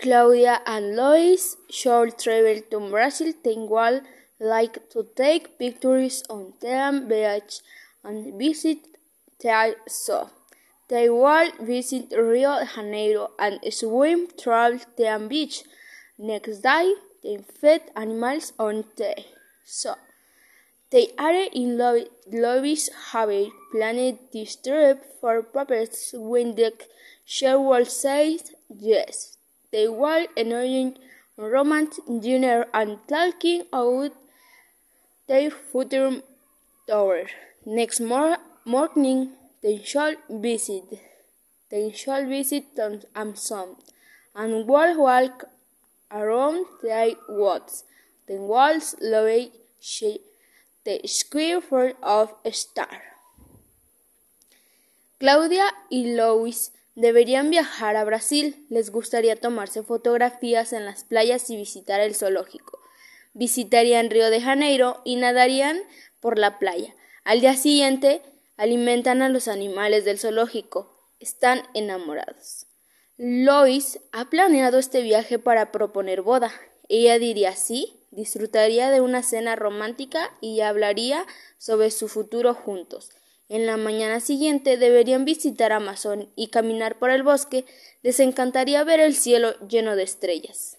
Claudia and Lois should travel to Brazil. They would like to take pictures on the beach and visit the. They will visit Rio de Janeiro and swim through the beach. Next day, they feed animals on the zoo. They are in Lois have planned this trip for purpose when the sheriff says yes. They were enjoying romantic dinner and talking about their future tour. Next mor morning, they shall visit. They shall visit Tom Amazon and will walk around the woods. The walls love the square for of a star. Claudia y Louis Deberían viajar a Brasil. Les gustaría tomarse fotografías en las playas y visitar el zoológico. Visitarían Río de Janeiro y nadarían por la playa. Al día siguiente alimentan a los animales del zoológico. Están enamorados. Lois ha planeado este viaje para proponer boda. Ella diría sí, disfrutaría de una cena romántica y hablaría sobre su futuro juntos. En la mañana siguiente deberían visitar Amazon y caminar por el bosque. Les encantaría ver el cielo lleno de estrellas.